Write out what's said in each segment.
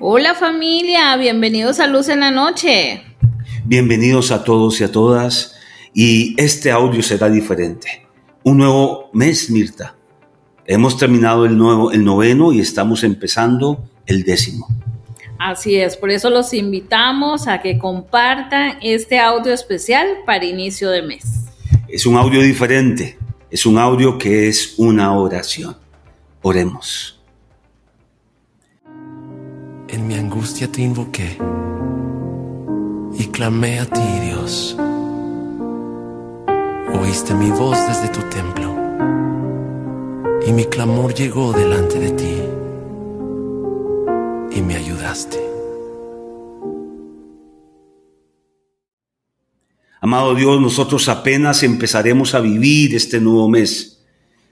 Hola familia, bienvenidos a Luz en la Noche. Bienvenidos a todos y a todas. Y este audio será diferente. Un nuevo mes, Mirta. Hemos terminado el, nuevo, el noveno y estamos empezando el décimo. Así es, por eso los invitamos a que compartan este audio especial para inicio de mes. Es un audio diferente, es un audio que es una oración. Oremos. En mi angustia te invoqué y clamé a ti, Dios. Oíste mi voz desde tu templo y mi clamor llegó delante de ti y me ayudaste. Amado Dios, nosotros apenas empezaremos a vivir este nuevo mes,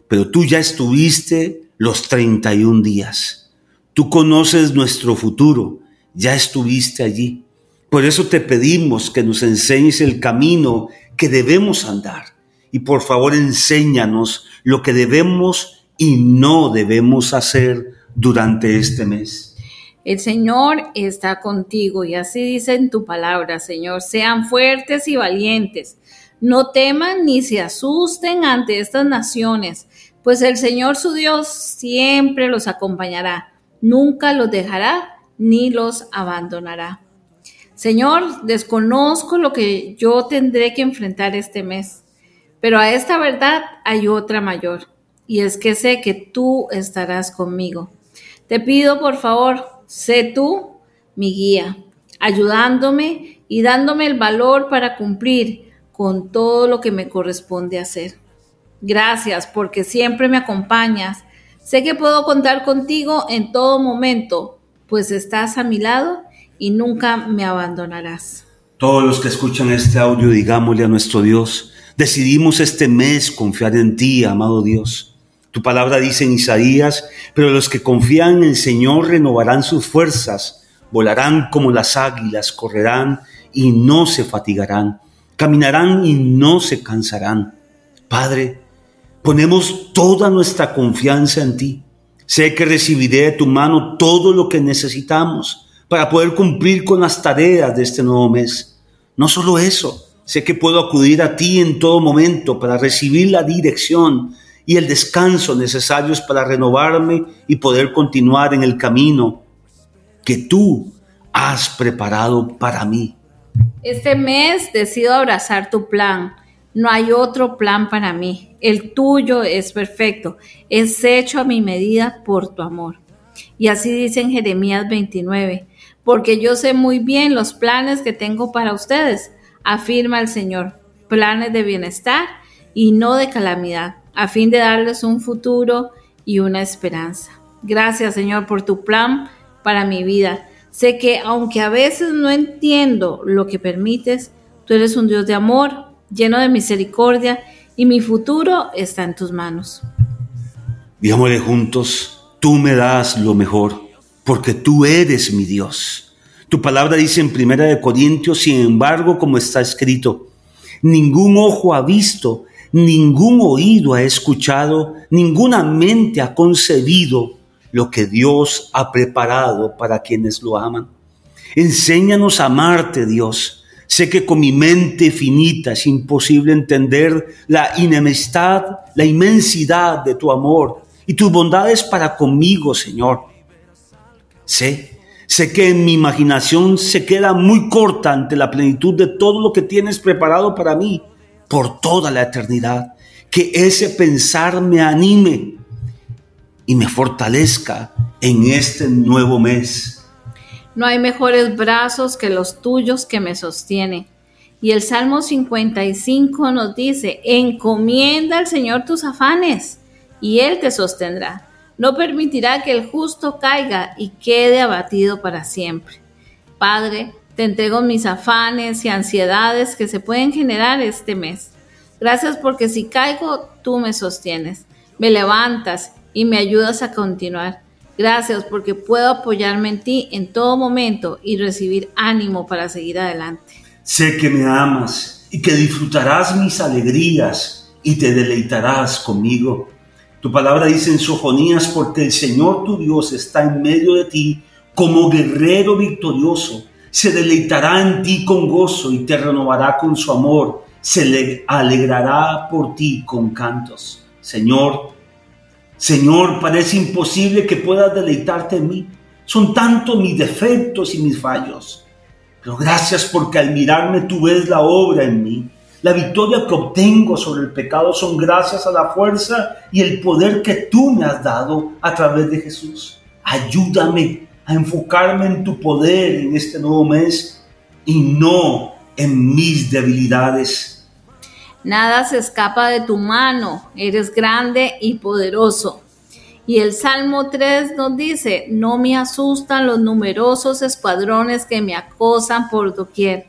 pero tú ya estuviste los 31 días. Tú conoces nuestro futuro, ya estuviste allí. Por eso te pedimos que nos enseñes el camino que debemos andar. Y por favor enséñanos lo que debemos y no debemos hacer durante este mes. El Señor está contigo y así dice en tu palabra, Señor. Sean fuertes y valientes. No teman ni se asusten ante estas naciones, pues el Señor su Dios siempre los acompañará. Nunca los dejará ni los abandonará. Señor, desconozco lo que yo tendré que enfrentar este mes, pero a esta verdad hay otra mayor, y es que sé que tú estarás conmigo. Te pido, por favor, sé tú mi guía, ayudándome y dándome el valor para cumplir con todo lo que me corresponde hacer. Gracias porque siempre me acompañas. Sé que puedo contar contigo en todo momento, pues estás a mi lado y nunca me abandonarás. Todos los que escuchan este audio, digámosle a nuestro Dios, decidimos este mes confiar en ti, amado Dios. Tu palabra dice en Isaías, pero los que confían en el Señor renovarán sus fuerzas, volarán como las águilas, correrán y no se fatigarán, caminarán y no se cansarán. Padre, ponemos toda nuestra confianza en ti. Sé que recibiré de tu mano todo lo que necesitamos para poder cumplir con las tareas de este nuevo mes. No solo eso, sé que puedo acudir a ti en todo momento para recibir la dirección y el descanso necesarios para renovarme y poder continuar en el camino que tú has preparado para mí. Este mes decido abrazar tu plan. No hay otro plan para mí. El tuyo es perfecto. Es hecho a mi medida por tu amor. Y así dice en Jeremías 29, porque yo sé muy bien los planes que tengo para ustedes, afirma el Señor, planes de bienestar y no de calamidad a fin de darles un futuro y una esperanza. Gracias Señor por tu plan para mi vida. Sé que aunque a veces no entiendo lo que permites, tú eres un Dios de amor, lleno de misericordia y mi futuro está en tus manos. Digámosle juntos, tú me das lo mejor, porque tú eres mi Dios. Tu palabra dice en Primera de Corintios, sin embargo, como está escrito, ningún ojo ha visto ningún oído ha escuchado, ninguna mente ha concebido lo que Dios ha preparado para quienes lo aman. Enséñanos a amarte, Dios. Sé que con mi mente finita es imposible entender la inemistad, la inmensidad de tu amor y tus bondades para conmigo, Señor. Sé, sé que en mi imaginación se queda muy corta ante la plenitud de todo lo que tienes preparado para mí por toda la eternidad. Que ese pensar me anime y me fortalezca en este nuevo mes. No hay mejores brazos que los tuyos que me sostienen. Y el Salmo 55 nos dice, encomienda al Señor tus afanes y Él te sostendrá. No permitirá que el justo caiga y quede abatido para siempre. Padre, te entrego mis afanes y ansiedades que se pueden generar este mes. Gracias porque si caigo, tú me sostienes, me levantas y me ayudas a continuar. Gracias porque puedo apoyarme en ti en todo momento y recibir ánimo para seguir adelante. Sé que me amas y que disfrutarás mis alegrías y te deleitarás conmigo. Tu palabra dice en Sojonías, porque el Señor tu Dios está en medio de ti como guerrero victorioso. Se deleitará en ti con gozo y te renovará con su amor. Se le alegrará por ti con cantos. Señor, Señor, parece imposible que puedas deleitarte en mí. Son tanto mis defectos y mis fallos. Pero gracias porque al mirarme tú ves la obra en mí. La victoria que obtengo sobre el pecado son gracias a la fuerza y el poder que tú me has dado a través de Jesús. Ayúdame a enfocarme en tu poder en este nuevo mes y no en mis debilidades. Nada se escapa de tu mano, eres grande y poderoso. Y el Salmo 3 nos dice, no me asustan los numerosos escuadrones que me acosan por doquier.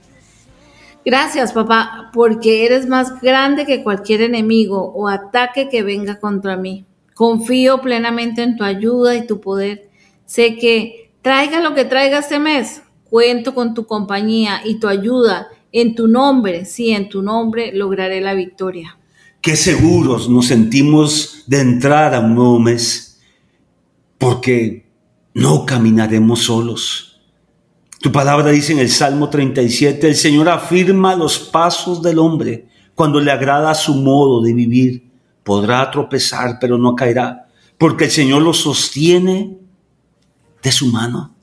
Gracias, papá, porque eres más grande que cualquier enemigo o ataque que venga contra mí. Confío plenamente en tu ayuda y tu poder. Sé que traiga lo que traiga este mes, cuento con tu compañía y tu ayuda. En tu nombre, sí, en tu nombre lograré la victoria. Qué seguros nos sentimos de entrar a un nuevo mes, porque no caminaremos solos tu palabra dice en el Salmo 37, el Señor afirma los pasos del hombre cuando le agrada su modo de vivir. Podrá tropezar, pero no caerá, porque el Señor lo sostiene de su mano.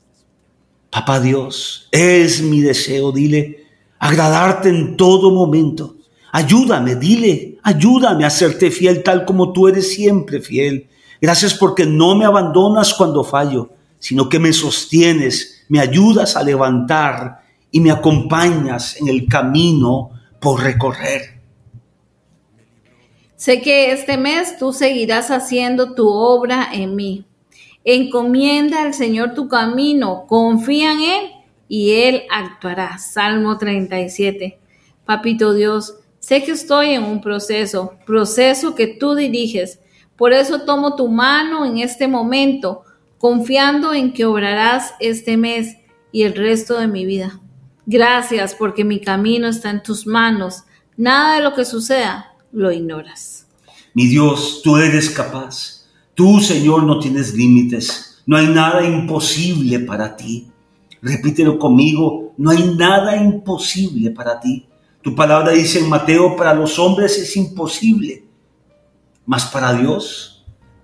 Papá Dios, es mi deseo, dile, agradarte en todo momento. Ayúdame, dile, ayúdame a serte fiel tal como tú eres siempre fiel. Gracias porque no me abandonas cuando fallo, sino que me sostienes me ayudas a levantar y me acompañas en el camino por recorrer. Sé que este mes tú seguirás haciendo tu obra en mí. Encomienda al Señor tu camino, confía en Él y Él actuará. Salmo 37. Papito Dios, sé que estoy en un proceso, proceso que tú diriges. Por eso tomo tu mano en este momento confiando en que obrarás este mes y el resto de mi vida. Gracias porque mi camino está en tus manos. Nada de lo que suceda lo ignoras. Mi Dios, tú eres capaz. Tú, Señor, no tienes límites. No hay nada imposible para ti. Repítelo conmigo, no hay nada imposible para ti. Tu palabra dice en Mateo, para los hombres es imposible, mas para Dios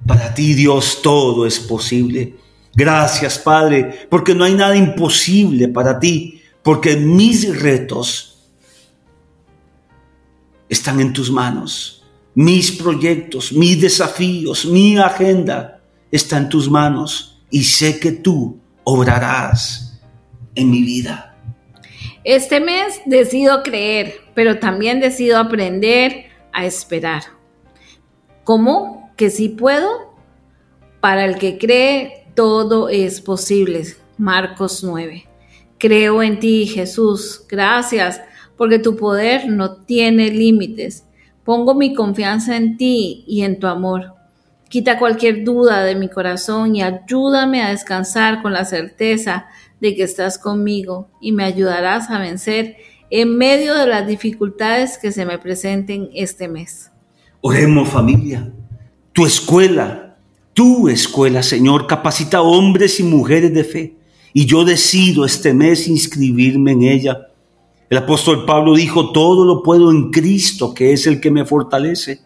para ti, Dios, todo es posible. Gracias, Padre, porque no hay nada imposible para ti, porque mis retos están en tus manos. Mis proyectos, mis desafíos, mi agenda está en tus manos y sé que tú obrarás en mi vida. Este mes decido creer, pero también decido aprender a esperar. ¿Cómo? que si puedo, para el que cree, todo es posible. Marcos 9. Creo en ti, Jesús. Gracias, porque tu poder no tiene límites. Pongo mi confianza en ti y en tu amor. Quita cualquier duda de mi corazón y ayúdame a descansar con la certeza de que estás conmigo y me ayudarás a vencer en medio de las dificultades que se me presenten este mes. Oremos familia. Tu escuela, tu escuela, Señor, capacita hombres y mujeres de fe. Y yo decido este mes inscribirme en ella. El apóstol Pablo dijo, todo lo puedo en Cristo, que es el que me fortalece.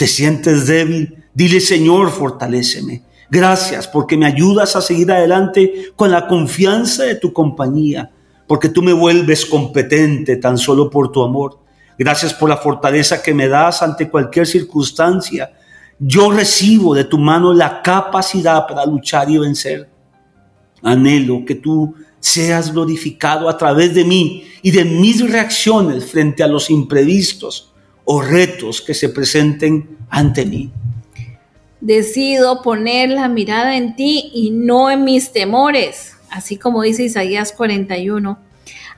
¿Te sientes débil? Dile, Señor, fortaléceme. Gracias porque me ayudas a seguir adelante con la confianza de tu compañía, porque tú me vuelves competente tan solo por tu amor. Gracias por la fortaleza que me das ante cualquier circunstancia yo recibo de tu mano la capacidad para luchar y vencer. Anhelo que tú seas glorificado a través de mí y de mis reacciones frente a los imprevistos o retos que se presenten ante mí. Decido poner la mirada en ti y no en mis temores, así como dice Isaías 41.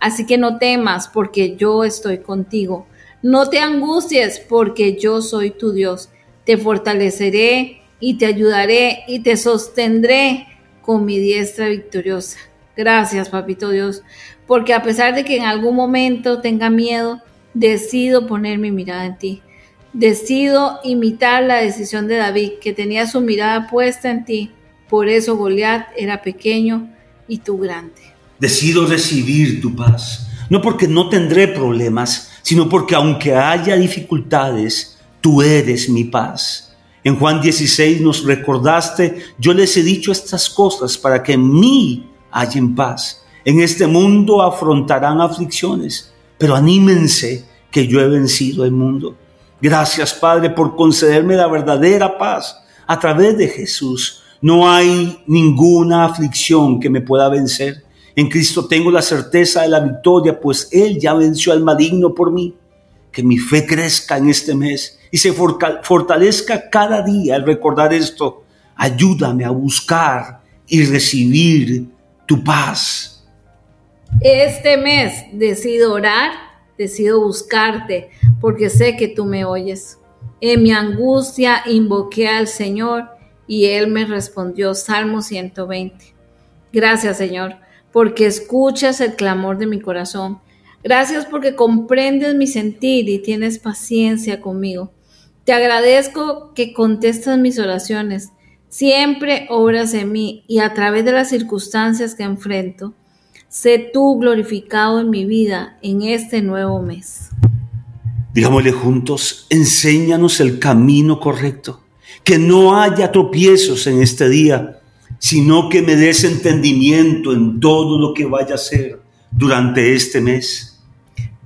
Así que no temas porque yo estoy contigo. No te angusties porque yo soy tu Dios te fortaleceré y te ayudaré y te sostendré con mi diestra victoriosa. Gracias, papito Dios, porque a pesar de que en algún momento tenga miedo, decido poner mi mirada en ti. Decido imitar la decisión de David, que tenía su mirada puesta en ti. Por eso Goliat era pequeño y tú grande. Decido recibir tu paz, no porque no tendré problemas, sino porque aunque haya dificultades, tú eres mi paz. En Juan 16 nos recordaste, yo les he dicho estas cosas para que en mí hayan paz. En este mundo afrontarán aflicciones, pero anímense que yo he vencido el mundo. Gracias Padre por concederme la verdadera paz a través de Jesús. No hay ninguna aflicción que me pueda vencer. En Cristo tengo la certeza de la victoria, pues Él ya venció al maligno por mí. Que mi fe crezca en este mes y se fortalezca cada día al recordar esto. Ayúdame a buscar y recibir tu paz. Este mes decido orar, decido buscarte, porque sé que tú me oyes. En mi angustia invoqué al Señor y Él me respondió. Salmo 120. Gracias, Señor porque escuchas el clamor de mi corazón. Gracias porque comprendes mi sentir y tienes paciencia conmigo. Te agradezco que contestas mis oraciones. Siempre obras en mí y a través de las circunstancias que enfrento, sé tú glorificado en mi vida en este nuevo mes. Digámosle juntos, enséñanos el camino correcto, que no haya tropiezos en este día sino que me des entendimiento en todo lo que vaya a hacer durante este mes.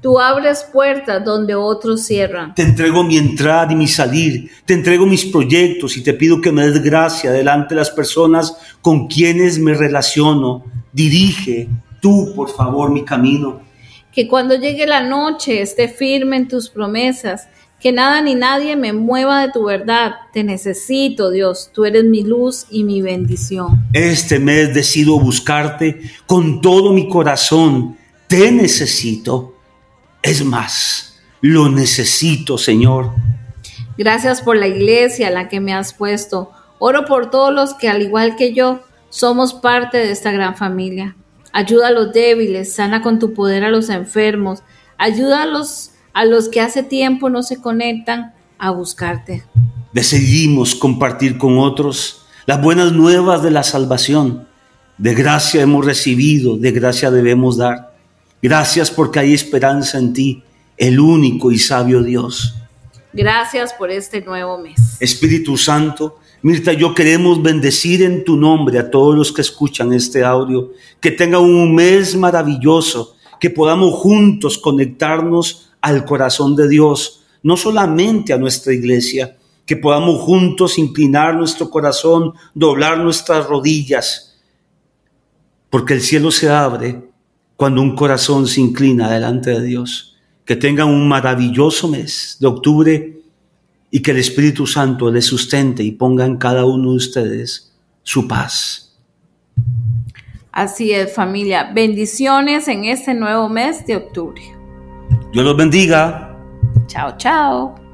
Tú abres puertas donde otros cierran. Te entrego mi entrada y mi salir, te entrego mis proyectos y te pido que me des gracia delante de las personas con quienes me relaciono. Dirige tú, por favor, mi camino. Que cuando llegue la noche esté firme en tus promesas que nada ni nadie me mueva de tu verdad. Te necesito, Dios. Tú eres mi luz y mi bendición. Este mes decido buscarte con todo mi corazón. Te necesito. Es más, lo necesito, Señor. Gracias por la iglesia a la que me has puesto. Oro por todos los que, al igual que yo, somos parte de esta gran familia. Ayuda a los débiles, sana con tu poder a los enfermos, ayuda a los a los que hace tiempo no se conectan a buscarte. Decidimos compartir con otros las buenas nuevas de la salvación. De gracia hemos recibido, de gracia debemos dar. Gracias porque hay esperanza en ti, el único y sabio Dios. Gracias por este nuevo mes. Espíritu Santo, Mirta, yo queremos bendecir en tu nombre a todos los que escuchan este audio, que tengan un mes maravilloso, que podamos juntos conectarnos al corazón de Dios, no solamente a nuestra iglesia, que podamos juntos inclinar nuestro corazón, doblar nuestras rodillas, porque el cielo se abre cuando un corazón se inclina delante de Dios. Que tengan un maravilloso mes de octubre y que el Espíritu Santo les sustente y ponga en cada uno de ustedes su paz. Así es, familia. Bendiciones en este nuevo mes de octubre. Dios los bendiga. Chao, chao.